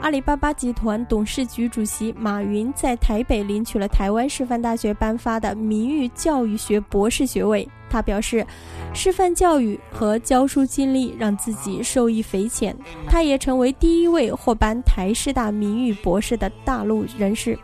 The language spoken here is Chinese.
阿里巴巴集团董事局主席马云在台北领取了台湾师范大学颁发的名誉教育学博士学位。他表示，师范教育和教书经历让自己受益匪浅，他也成为第一位获颁台师大名誉博士的大陆人士。